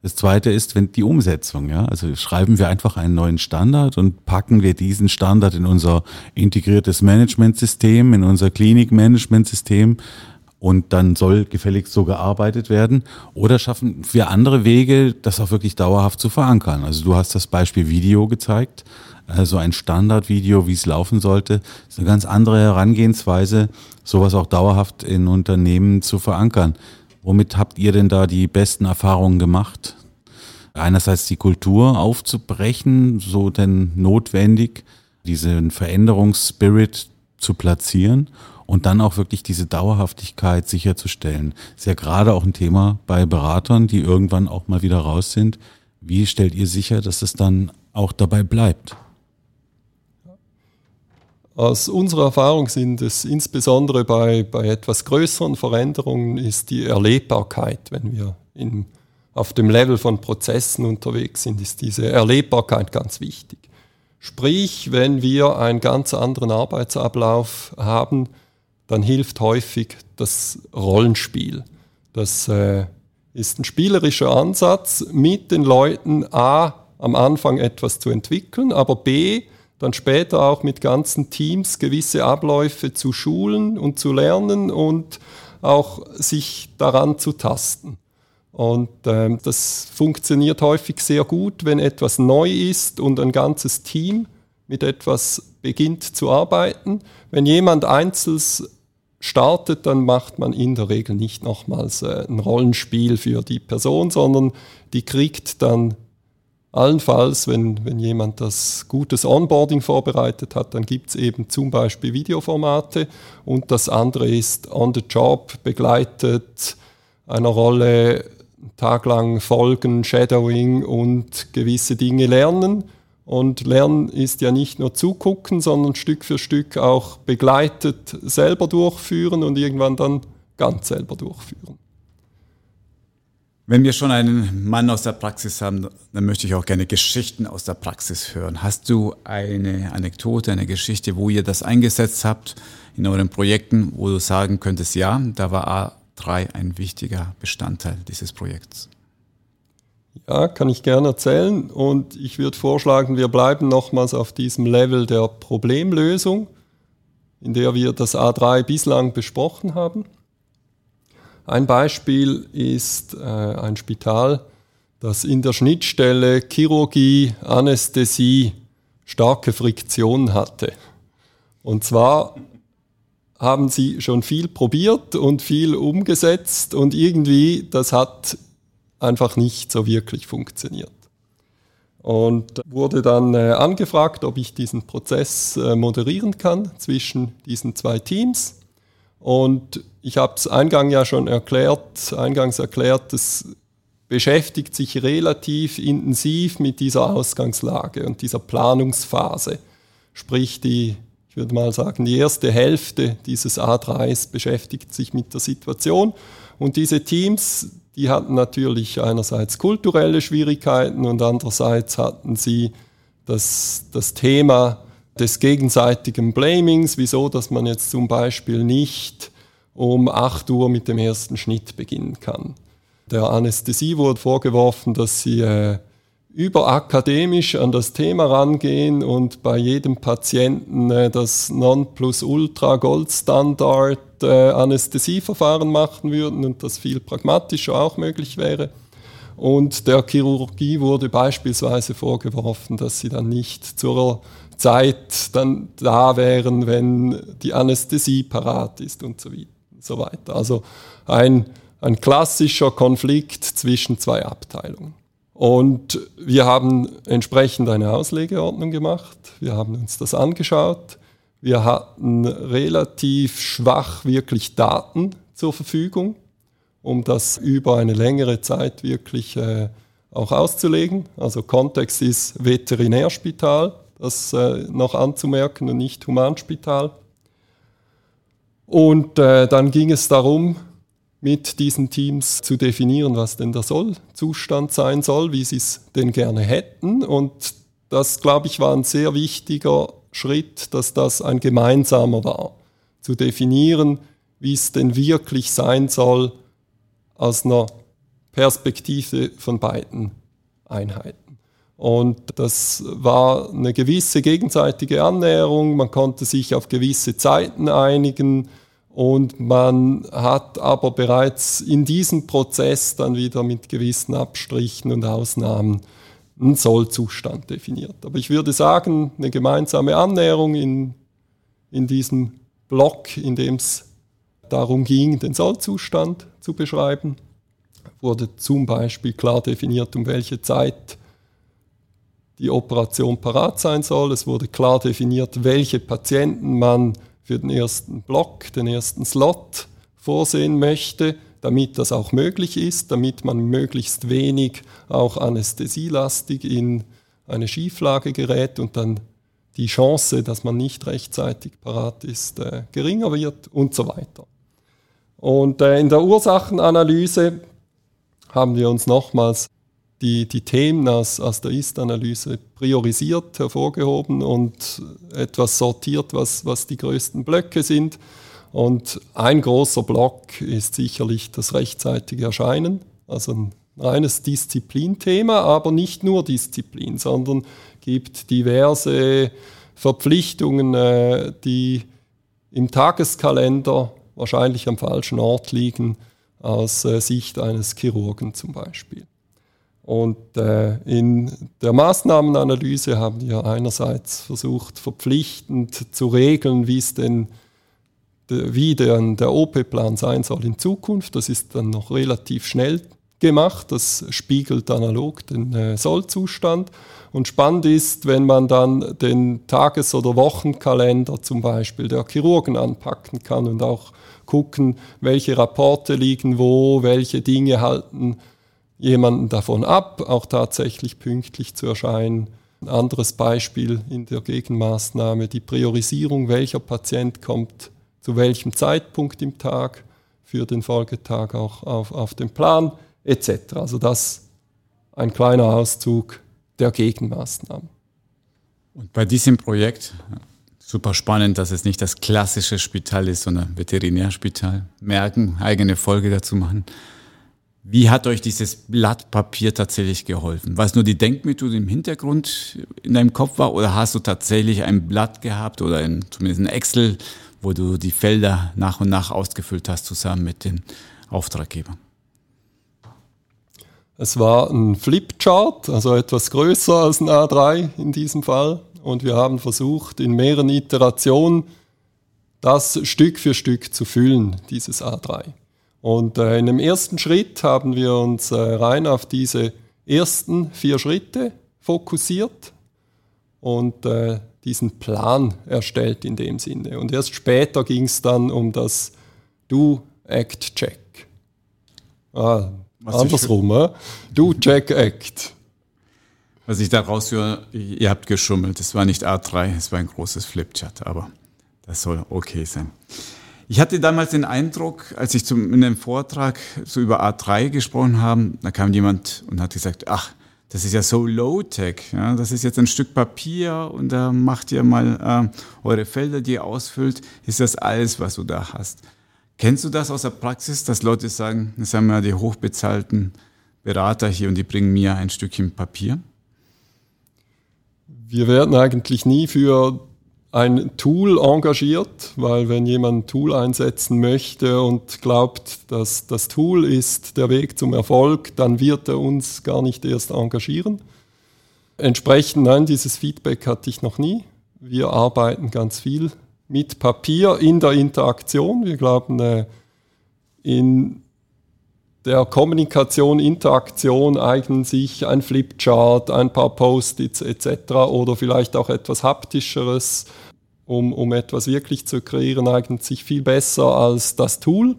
Das zweite ist, wenn die Umsetzung, ja. Also schreiben wir einfach einen neuen Standard und packen wir diesen Standard in unser integriertes Managementsystem, in unser Klinikmanagementsystem und dann soll gefälligst so gearbeitet werden. Oder schaffen wir andere Wege, das auch wirklich dauerhaft zu verankern. Also du hast das Beispiel Video gezeigt, also ein Standardvideo, wie es laufen sollte, ist eine ganz andere Herangehensweise, sowas auch dauerhaft in Unternehmen zu verankern. Womit habt ihr denn da die besten Erfahrungen gemacht? Einerseits die Kultur aufzubrechen, so denn notwendig, diesen Veränderungsspirit zu platzieren und dann auch wirklich diese Dauerhaftigkeit sicherzustellen. Ist ja gerade auch ein Thema bei Beratern, die irgendwann auch mal wieder raus sind. Wie stellt ihr sicher, dass es dann auch dabei bleibt? Aus unserer Erfahrung sind es insbesondere bei, bei etwas größeren Veränderungen ist die Erlebbarkeit, wenn wir in, auf dem Level von Prozessen unterwegs sind, ist diese Erlebbarkeit ganz wichtig. Sprich, wenn wir einen ganz anderen Arbeitsablauf haben, dann hilft häufig das Rollenspiel. Das äh, ist ein spielerischer Ansatz, mit den Leuten A am Anfang etwas zu entwickeln, aber B dann später auch mit ganzen Teams gewisse Abläufe zu schulen und zu lernen und auch sich daran zu tasten. Und ähm, das funktioniert häufig sehr gut, wenn etwas neu ist und ein ganzes Team mit etwas beginnt zu arbeiten. Wenn jemand einzeln startet, dann macht man in der Regel nicht nochmals äh, ein Rollenspiel für die Person, sondern die kriegt dann Allenfalls, wenn, wenn jemand das gutes Onboarding vorbereitet hat, dann gibt es eben zum Beispiel Videoformate und das andere ist on the job begleitet einer Rolle taglang folgen, Shadowing und gewisse Dinge lernen. Und Lernen ist ja nicht nur zugucken, sondern Stück für Stück auch begleitet selber durchführen und irgendwann dann ganz selber durchführen. Wenn wir schon einen Mann aus der Praxis haben, dann möchte ich auch gerne Geschichten aus der Praxis hören. Hast du eine Anekdote, eine Geschichte, wo ihr das eingesetzt habt in euren Projekten, wo du sagen könntest, ja, da war A3 ein wichtiger Bestandteil dieses Projekts? Ja, kann ich gerne erzählen. Und ich würde vorschlagen, wir bleiben nochmals auf diesem Level der Problemlösung, in der wir das A3 bislang besprochen haben. Ein Beispiel ist äh, ein Spital, das in der Schnittstelle Chirurgie, Anästhesie starke Friktion hatte. Und zwar haben sie schon viel probiert und viel umgesetzt und irgendwie das hat einfach nicht so wirklich funktioniert. Und wurde dann äh, angefragt, ob ich diesen Prozess äh, moderieren kann zwischen diesen zwei Teams. Und ich habe es eingangs ja schon erklärt, eingangs erklärt, es beschäftigt sich relativ intensiv mit dieser Ausgangslage und dieser Planungsphase. Sprich, die, ich würde mal sagen, die erste Hälfte dieses A3s beschäftigt sich mit der Situation. Und diese Teams, die hatten natürlich einerseits kulturelle Schwierigkeiten und andererseits hatten sie das, das Thema des gegenseitigen Blamings, wieso, dass man jetzt zum Beispiel nicht um 8 Uhr mit dem ersten Schnitt beginnen kann. Der Anästhesie wurde vorgeworfen, dass sie äh, überakademisch an das Thema rangehen und bei jedem Patienten äh, das Nonplusultra Goldstandard äh, Anästhesieverfahren machen würden und das viel pragmatischer auch möglich wäre. Und der Chirurgie wurde beispielsweise vorgeworfen, dass sie dann nicht zur Zeit dann da wären, wenn die Anästhesie parat ist und so weiter. Also ein, ein klassischer Konflikt zwischen zwei Abteilungen. Und wir haben entsprechend eine Auslegeordnung gemacht. Wir haben uns das angeschaut. Wir hatten relativ schwach wirklich Daten zur Verfügung, um das über eine längere Zeit wirklich äh, auch auszulegen. Also Kontext ist Veterinärspital, das äh, noch anzumerken und nicht Humanspital. Und äh, dann ging es darum, mit diesen Teams zu definieren, was denn der Sollzustand sein soll, wie sie es denn gerne hätten. Und das, glaube ich, war ein sehr wichtiger Schritt, dass das ein gemeinsamer war. Zu definieren, wie es denn wirklich sein soll aus einer Perspektive von beiden Einheiten. Und das war eine gewisse gegenseitige Annäherung, man konnte sich auf gewisse Zeiten einigen, und man hat aber bereits in diesem Prozess dann wieder mit gewissen Abstrichen und Ausnahmen einen Sollzustand definiert. Aber ich würde sagen, eine gemeinsame Annäherung in, in diesem Block, in dem es darum ging, den Sollzustand zu beschreiben, wurde zum Beispiel klar definiert, um welche Zeit die Operation parat sein soll. Es wurde klar definiert, welche Patienten man für den ersten Block, den ersten Slot vorsehen möchte, damit das auch möglich ist, damit man möglichst wenig auch anästhesielastig in eine Schieflage gerät und dann die Chance, dass man nicht rechtzeitig parat ist, äh, geringer wird und so weiter. Und äh, in der Ursachenanalyse haben wir uns nochmals die, die Themen aus, aus der Ist-Analyse priorisiert, hervorgehoben und etwas sortiert, was, was die größten Blöcke sind. Und ein großer Block ist sicherlich das rechtzeitige Erscheinen, also ein reines Disziplinthema, aber nicht nur Disziplin, sondern gibt diverse Verpflichtungen, äh, die im Tageskalender wahrscheinlich am falschen Ort liegen, aus äh, Sicht eines Chirurgen zum Beispiel. Und äh, in der Maßnahmenanalyse haben wir einerseits versucht, verpflichtend zu regeln, wie es denn wie der, der OP-Plan sein soll in Zukunft. Das ist dann noch relativ schnell gemacht. Das spiegelt analog den äh, Sollzustand. Und spannend ist, wenn man dann den Tages- oder Wochenkalender zum Beispiel der Chirurgen anpacken kann und auch gucken, welche Rapporte liegen wo, welche Dinge halten jemanden davon ab, auch tatsächlich pünktlich zu erscheinen. Ein anderes Beispiel in der Gegenmaßnahme, die Priorisierung, welcher Patient kommt zu welchem Zeitpunkt im Tag für den Folgetag auch auf, auf den Plan etc. Also das ein kleiner Auszug der Gegenmaßnahmen. Und bei diesem Projekt, super spannend, dass es nicht das klassische Spital ist, sondern Veterinärspital. Merken, eigene Folge dazu machen. Wie hat euch dieses Blatt Papier tatsächlich geholfen? War es nur die Denkmethode im Hintergrund in deinem Kopf war oder hast du tatsächlich ein Blatt gehabt oder ein, zumindest ein Excel, wo du die Felder nach und nach ausgefüllt hast zusammen mit den Auftraggebern? Es war ein Flipchart, also etwas größer als ein A3 in diesem Fall. Und wir haben versucht, in mehreren Iterationen das Stück für Stück zu füllen, dieses A3. Und äh, in dem ersten Schritt haben wir uns äh, rein auf diese ersten vier Schritte fokussiert und äh, diesen Plan erstellt in dem Sinne. Und erst später ging es dann um das Do-Act-Check. Ah, Was Andersrum, äh? du Jack Act. Was ich da raushöre, ihr habt geschummelt. Es war nicht A3, es war ein großes Flipchart, aber das soll okay sein. Ich hatte damals den Eindruck, als ich zum, in einem Vortrag so über A3 gesprochen habe, da kam jemand und hat gesagt, ach, das ist ja so low-tech. Ja? Das ist jetzt ein Stück Papier und da macht ihr mal äh, eure Felder, die ihr ausfüllt, ist das alles, was du da hast. Kennst du das aus der Praxis, dass Leute sagen, das haben ja die hochbezahlten Berater hier und die bringen mir ein Stückchen Papier? Wir werden eigentlich nie für ein Tool engagiert, weil wenn jemand ein Tool einsetzen möchte und glaubt, dass das Tool ist der Weg zum Erfolg, dann wird er uns gar nicht erst engagieren. Entsprechend, nein, dieses Feedback hatte ich noch nie. Wir arbeiten ganz viel mit Papier in der Interaktion. Wir glauben, äh, in der Kommunikation, Interaktion eignen sich ein Flipchart, ein paar Post-its etc. oder vielleicht auch etwas haptischeres, um, um etwas wirklich zu kreieren, eignet sich viel besser als das Tool.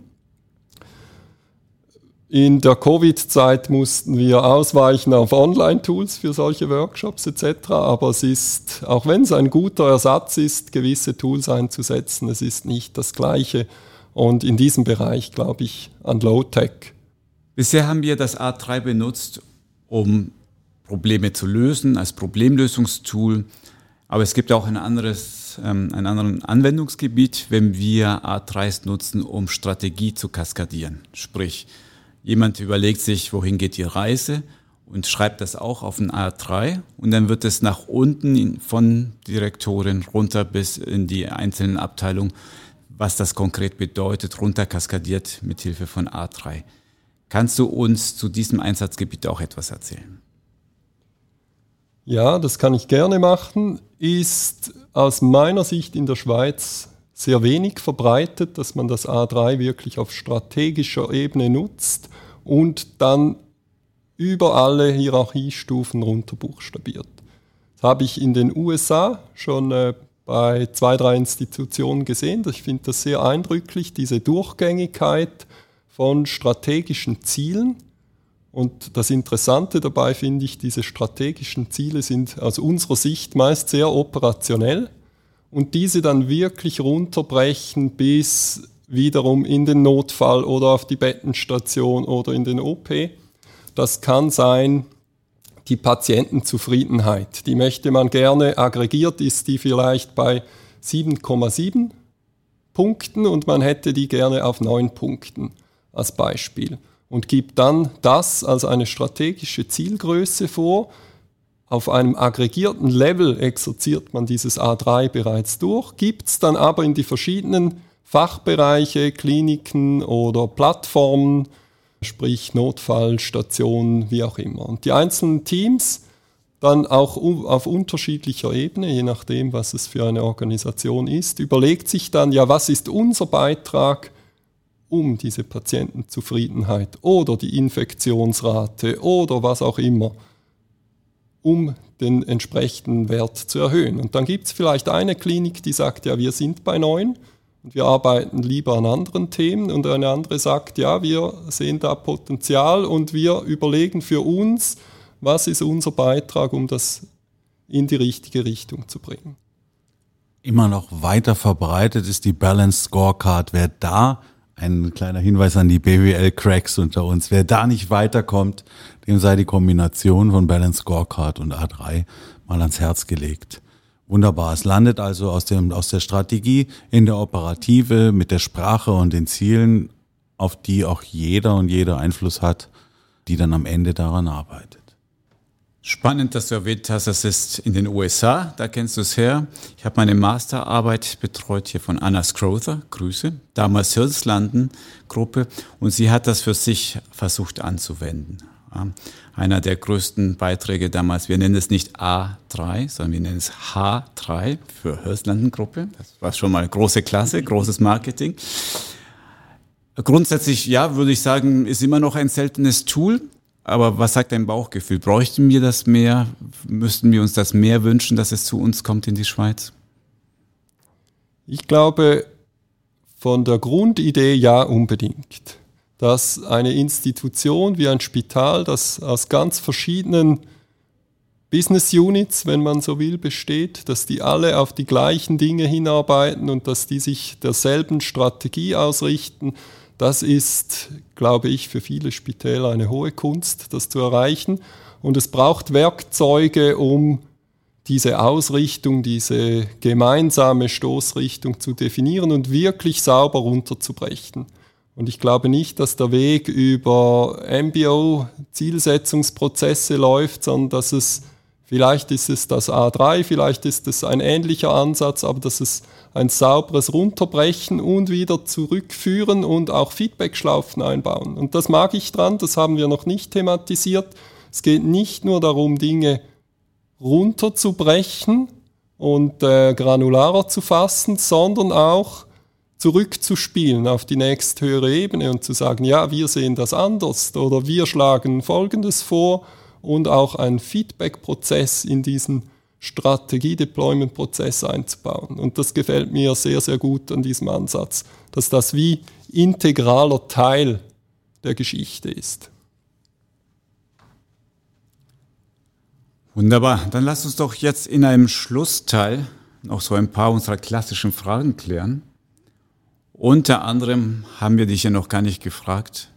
In der Covid-Zeit mussten wir ausweichen auf Online-Tools für solche Workshops etc. Aber es ist, auch wenn es ein guter Ersatz ist, gewisse Tools einzusetzen, es ist nicht das Gleiche. Und in diesem Bereich glaube ich an Low-Tech. Bisher haben wir das A3 benutzt, um Probleme zu lösen, als Problemlösungstool. Aber es gibt auch ein anderes, ähm, ein anderes Anwendungsgebiet, wenn wir A3s nutzen, um Strategie zu kaskadieren. Sprich, jemand überlegt sich, wohin geht die Reise und schreibt das auch auf ein A3 und dann wird es nach unten von Direktorin runter bis in die einzelnen Abteilungen, was das konkret bedeutet, runter kaskadiert mit Hilfe von A3. Kannst du uns zu diesem Einsatzgebiet auch etwas erzählen? Ja, das kann ich gerne machen. Ist aus meiner Sicht in der Schweiz sehr wenig verbreitet, dass man das A3 wirklich auf strategischer Ebene nutzt und dann über alle Hierarchiestufen runter buchstabiert. Das habe ich in den USA schon äh, bei zwei, drei Institutionen gesehen. Ich finde das sehr eindrücklich, diese Durchgängigkeit von strategischen Zielen. Und das Interessante dabei finde ich, diese strategischen Ziele sind aus unserer Sicht meist sehr operationell und diese dann wirklich runterbrechen bis wiederum in den Notfall oder auf die Bettenstation oder in den OP. Das kann sein die Patientenzufriedenheit. Die möchte man gerne aggregiert, ist die vielleicht bei 7,7 Punkten und man hätte die gerne auf 9 Punkten als Beispiel und gibt dann das als eine strategische Zielgröße vor. Auf einem aggregierten Level exerziert man dieses A3 bereits durch, gibt es dann aber in die verschiedenen Fachbereiche, Kliniken oder Plattformen, sprich Notfallstationen, wie auch immer. Und die einzelnen Teams dann auch auf unterschiedlicher Ebene, je nachdem, was es für eine Organisation ist, überlegt sich dann, ja, was ist unser Beitrag um diese Patientenzufriedenheit oder die Infektionsrate oder was auch immer, um den entsprechenden Wert zu erhöhen. Und dann gibt es vielleicht eine Klinik, die sagt, ja, wir sind bei neun und wir arbeiten lieber an anderen Themen und eine andere sagt, ja, wir sehen da Potenzial und wir überlegen für uns, was ist unser Beitrag, um das in die richtige Richtung zu bringen. Immer noch weiter verbreitet ist die Balance Scorecard. Wer da ein kleiner Hinweis an die BWL-Cracks unter uns. Wer da nicht weiterkommt, dem sei die Kombination von Balance Scorecard und A3 mal ans Herz gelegt. Wunderbar. Es landet also aus, dem, aus der Strategie in der Operative mit der Sprache und den Zielen, auf die auch jeder und jeder Einfluss hat, die dann am Ende daran arbeitet. Spannend, dass du erwähnt hast, das ist in den USA, da kennst du es her. Ich habe meine Masterarbeit betreut hier von Anna Scrother, Grüße, damals Hirslanden Gruppe und sie hat das für sich versucht anzuwenden. Einer der größten Beiträge damals, wir nennen es nicht A3, sondern wir nennen es H3 für Hirslanden Gruppe. Das war schon mal große Klasse, großes Marketing. Grundsätzlich, ja, würde ich sagen, ist immer noch ein seltenes Tool, aber was sagt dein Bauchgefühl? Bräuchten wir das mehr? Müssten wir uns das mehr wünschen, dass es zu uns kommt in die Schweiz? Ich glaube, von der Grundidee ja unbedingt. dass eine Institution wie ein Spital, das aus ganz verschiedenen Business Units, wenn man so will, besteht, dass die alle auf die gleichen Dinge hinarbeiten und dass die sich derselben Strategie ausrichten, das ist, glaube ich, für viele Spitäler eine hohe Kunst, das zu erreichen. Und es braucht Werkzeuge, um diese Ausrichtung, diese gemeinsame Stoßrichtung zu definieren und wirklich sauber runterzubrechen. Und ich glaube nicht, dass der Weg über MBO-Zielsetzungsprozesse läuft, sondern dass es Vielleicht ist es das A3, vielleicht ist es ein ähnlicher Ansatz, aber dass es ein sauberes Runterbrechen und wieder zurückführen und auch Feedbackschlaufen einbauen. Und das mag ich dran, das haben wir noch nicht thematisiert. Es geht nicht nur darum, Dinge runterzubrechen und äh, granularer zu fassen, sondern auch zurückzuspielen auf die nächsthöhere Ebene und zu sagen, ja, wir sehen das anders oder wir schlagen Folgendes vor und auch einen Feedback-Prozess in diesen Strategie-Deployment-Prozess einzubauen. Und das gefällt mir sehr, sehr gut an diesem Ansatz, dass das wie integraler Teil der Geschichte ist. Wunderbar. Dann lass uns doch jetzt in einem Schlussteil noch so ein paar unserer klassischen Fragen klären. Unter anderem haben wir dich ja noch gar nicht gefragt,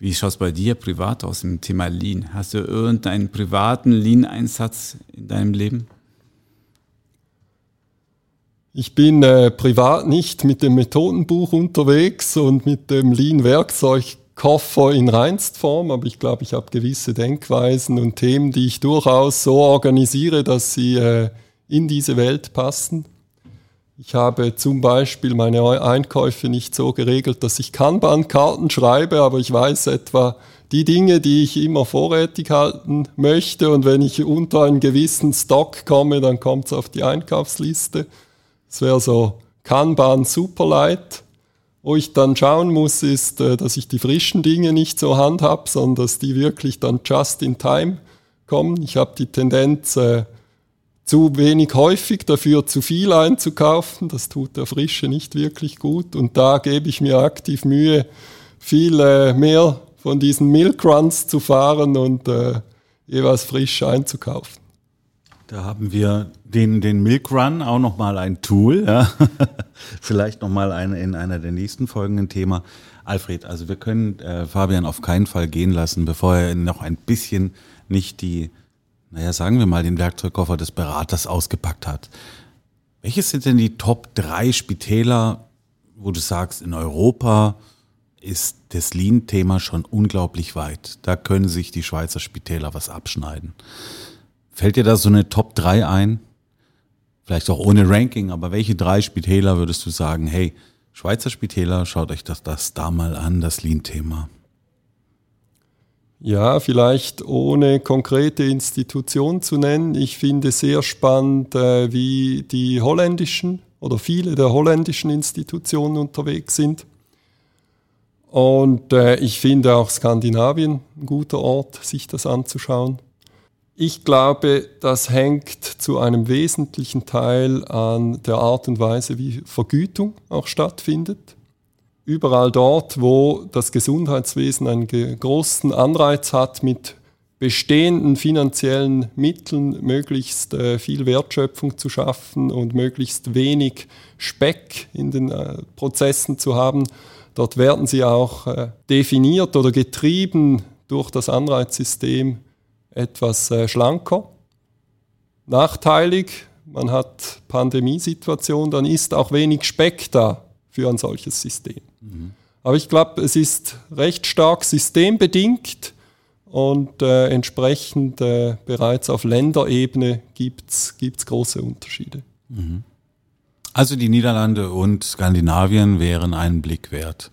wie schaut es bei dir privat aus im Thema Lean? Hast du irgendeinen privaten Lean-Einsatz in deinem Leben? Ich bin äh, privat nicht mit dem Methodenbuch unterwegs und mit dem Lean-Werkzeugkoffer in Reinstform, aber ich glaube, ich habe gewisse Denkweisen und Themen, die ich durchaus so organisiere, dass sie äh, in diese Welt passen. Ich habe zum Beispiel meine Einkäufe nicht so geregelt, dass ich Kanban-Karten schreibe, aber ich weiß etwa die Dinge, die ich immer vorrätig halten möchte. Und wenn ich unter einen gewissen Stock komme, dann kommt es auf die Einkaufsliste. Das wäre so Kanban Superlight. Wo ich dann schauen muss, ist, äh, dass ich die frischen Dinge nicht so handhab, sondern dass die wirklich dann just in time kommen. Ich habe die Tendenz, äh, zu wenig häufig, dafür zu viel einzukaufen. Das tut der Frische nicht wirklich gut. Und da gebe ich mir aktiv Mühe, viel äh, mehr von diesen Milkruns zu fahren und äh, jeweils frisch einzukaufen. Da haben wir den, den Milk Run auch nochmal ein Tool. Ja. Vielleicht nochmal ein, in einer der nächsten Folgen ein Thema. Alfred, also wir können äh, Fabian auf keinen Fall gehen lassen, bevor er noch ein bisschen nicht die naja, sagen wir mal, den Werkzeugkoffer des Beraters ausgepackt hat. Welches sind denn die Top 3 Spitäler, wo du sagst, in Europa ist das Lean-Thema schon unglaublich weit. Da können sich die Schweizer Spitäler was abschneiden. Fällt dir da so eine Top 3 ein? Vielleicht auch ohne Ranking, aber welche drei Spitäler würdest du sagen, hey, Schweizer Spitäler, schaut euch das, das da mal an, das Lean-Thema? Ja, vielleicht ohne konkrete Institution zu nennen. Ich finde sehr spannend, äh, wie die holländischen oder viele der holländischen Institutionen unterwegs sind. Und äh, ich finde auch Skandinavien ein guter Ort, sich das anzuschauen. Ich glaube, das hängt zu einem wesentlichen Teil an der Art und Weise, wie Vergütung auch stattfindet überall dort, wo das Gesundheitswesen einen großen Anreiz hat, mit bestehenden finanziellen Mitteln möglichst äh, viel Wertschöpfung zu schaffen und möglichst wenig Speck in den äh, Prozessen zu haben. Dort werden sie auch äh, definiert oder getrieben durch das Anreizsystem etwas schlanker. Nachteilig, man hat Pandemiesituation, dann ist auch wenig Speck da für ein solches System. Mhm. Aber ich glaube, es ist recht stark systembedingt und äh, entsprechend äh, bereits auf Länderebene gibt es große Unterschiede. Mhm. Also die Niederlande und Skandinavien wären einen Blick wert.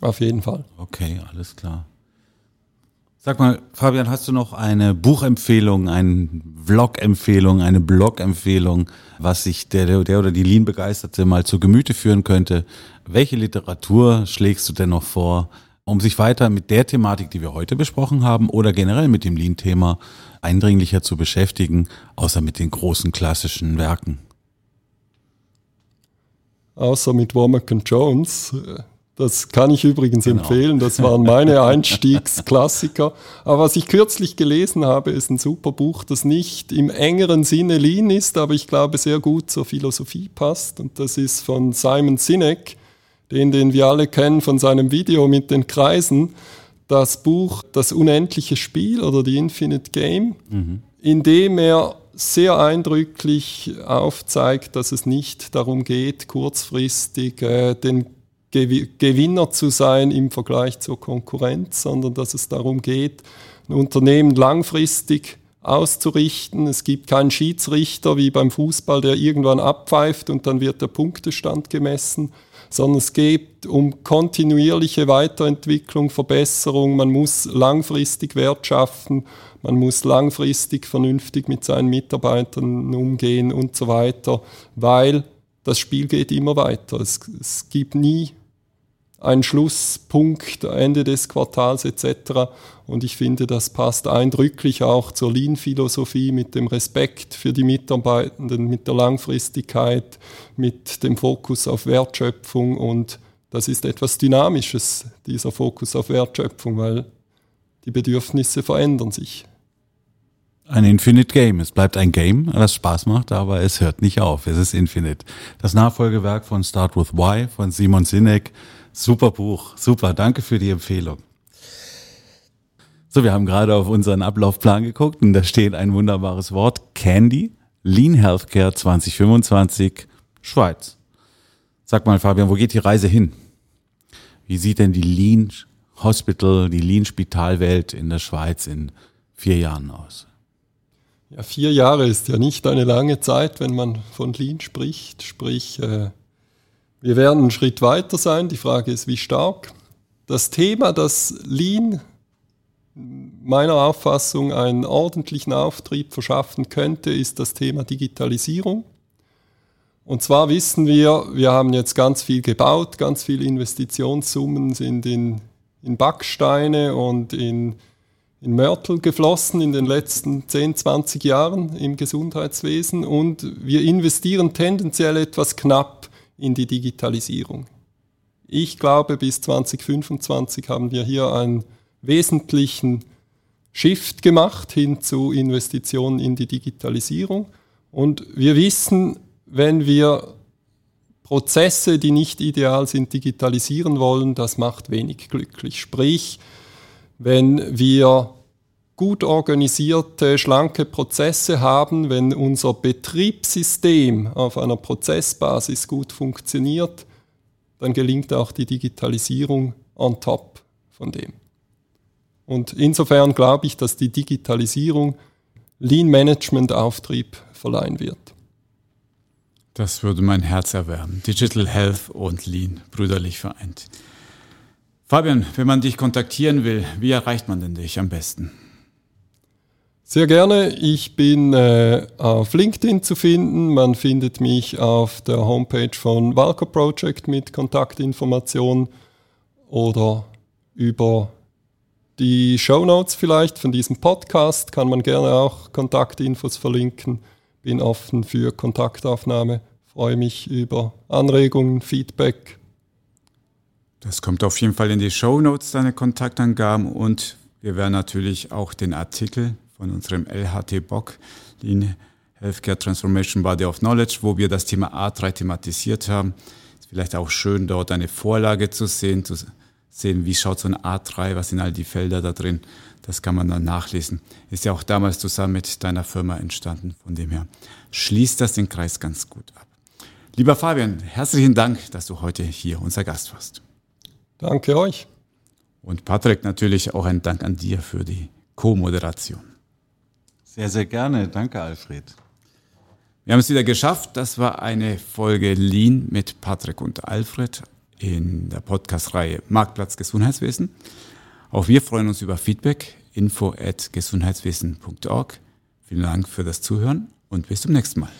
Auf jeden Fall. Okay, alles klar. Sag mal, Fabian, hast du noch eine Buchempfehlung, eine Vlog-Empfehlung, eine Blog-Empfehlung, was sich der, der oder die Lean-Begeisterte mal zu Gemüte führen könnte? Welche Literatur schlägst du denn noch vor, um sich weiter mit der Thematik, die wir heute besprochen haben, oder generell mit dem Lean-Thema eindringlicher zu beschäftigen, außer mit den großen klassischen Werken? Außer mit Womack Jones Das kann ich übrigens genau. empfehlen. Das waren meine Einstiegsklassiker. Aber was ich kürzlich gelesen habe, ist ein super Buch, das nicht im engeren Sinne Lean ist, aber ich glaube sehr gut zur Philosophie passt. Und das ist von Simon Sinek, den, den wir alle kennen von seinem Video mit den Kreisen. Das Buch Das unendliche Spiel oder The Infinite Game, mhm. in dem er sehr eindrücklich aufzeigt, dass es nicht darum geht, kurzfristig äh, den Gewinner zu sein im Vergleich zur Konkurrenz, sondern dass es darum geht, ein Unternehmen langfristig auszurichten. Es gibt keinen Schiedsrichter wie beim Fußball, der irgendwann abpfeift und dann wird der Punktestand gemessen, sondern es geht um kontinuierliche Weiterentwicklung, Verbesserung. Man muss langfristig Wert schaffen, man muss langfristig vernünftig mit seinen Mitarbeitern umgehen und so weiter, weil das Spiel geht immer weiter. Es, es gibt nie ein Schlusspunkt Ende des Quartals etc. Und ich finde, das passt eindrücklich auch zur Lean-Philosophie mit dem Respekt für die Mitarbeitenden, mit der Langfristigkeit, mit dem Fokus auf Wertschöpfung. Und das ist etwas Dynamisches, dieser Fokus auf Wertschöpfung, weil die Bedürfnisse verändern sich. Ein Infinite Game. Es bleibt ein Game, das Spaß macht, aber es hört nicht auf. Es ist Infinite. Das Nachfolgewerk von Start with Why von Simon Sinek Super Buch, super, danke für die Empfehlung. So, wir haben gerade auf unseren Ablaufplan geguckt und da steht ein wunderbares Wort, Candy, Lean Healthcare 2025, Schweiz. Sag mal, Fabian, wo geht die Reise hin? Wie sieht denn die Lean Hospital, die Lean Spitalwelt in der Schweiz in vier Jahren aus? Ja, vier Jahre ist ja nicht eine lange Zeit, wenn man von Lean spricht. Sprich, äh, wir werden einen Schritt weiter sein. Die Frage ist, wie stark. Das Thema, das Lean meiner Auffassung einen ordentlichen Auftrieb verschaffen könnte, ist das Thema Digitalisierung. Und zwar wissen wir, wir haben jetzt ganz viel gebaut, ganz viele Investitionssummen sind in, in Backsteine und in, in Mörtel geflossen in den letzten 10, 20 Jahren im Gesundheitswesen und wir investieren tendenziell etwas knapp in die Digitalisierung. Ich glaube, bis 2025 haben wir hier einen wesentlichen Shift gemacht hin zu Investitionen in die Digitalisierung. Und wir wissen, wenn wir Prozesse, die nicht ideal sind, digitalisieren wollen, das macht wenig glücklich. Sprich, wenn wir gut organisierte, schlanke Prozesse haben, wenn unser Betriebssystem auf einer Prozessbasis gut funktioniert, dann gelingt auch die Digitalisierung on top von dem. Und insofern glaube ich, dass die Digitalisierung Lean Management Auftrieb verleihen wird. Das würde mein Herz erwärmen. Digital Health und Lean brüderlich vereint. Fabian, wenn man dich kontaktieren will, wie erreicht man denn dich am besten? Sehr gerne. Ich bin äh, auf LinkedIn zu finden. Man findet mich auf der Homepage von Valco Project mit Kontaktinformationen oder über die Show Notes vielleicht von diesem Podcast kann man gerne auch Kontaktinfos verlinken. Bin offen für Kontaktaufnahme. Freue mich über Anregungen, Feedback. Das kommt auf jeden Fall in die Show Notes, deine Kontaktangaben und wir werden natürlich auch den Artikel von unserem LHT Bock, Lean Healthcare Transformation Body of Knowledge, wo wir das Thema A3 thematisiert haben. Ist vielleicht auch schön, dort eine Vorlage zu sehen, zu sehen, wie schaut so ein A3, was sind all die Felder da drin. Das kann man dann nachlesen. Ist ja auch damals zusammen mit deiner Firma entstanden. Von dem her schließt das den Kreis ganz gut ab. Lieber Fabian, herzlichen Dank, dass du heute hier unser Gast warst. Danke euch. Und Patrick, natürlich auch ein Dank an dir für die Co-Moderation. Sehr, sehr gerne. Danke, Alfred. Wir haben es wieder geschafft. Das war eine Folge Lean mit Patrick und Alfred in der Podcast-Reihe Marktplatz Gesundheitswesen. Auch wir freuen uns über Feedback. Info at gesundheitswesen.org. Vielen Dank für das Zuhören und bis zum nächsten Mal.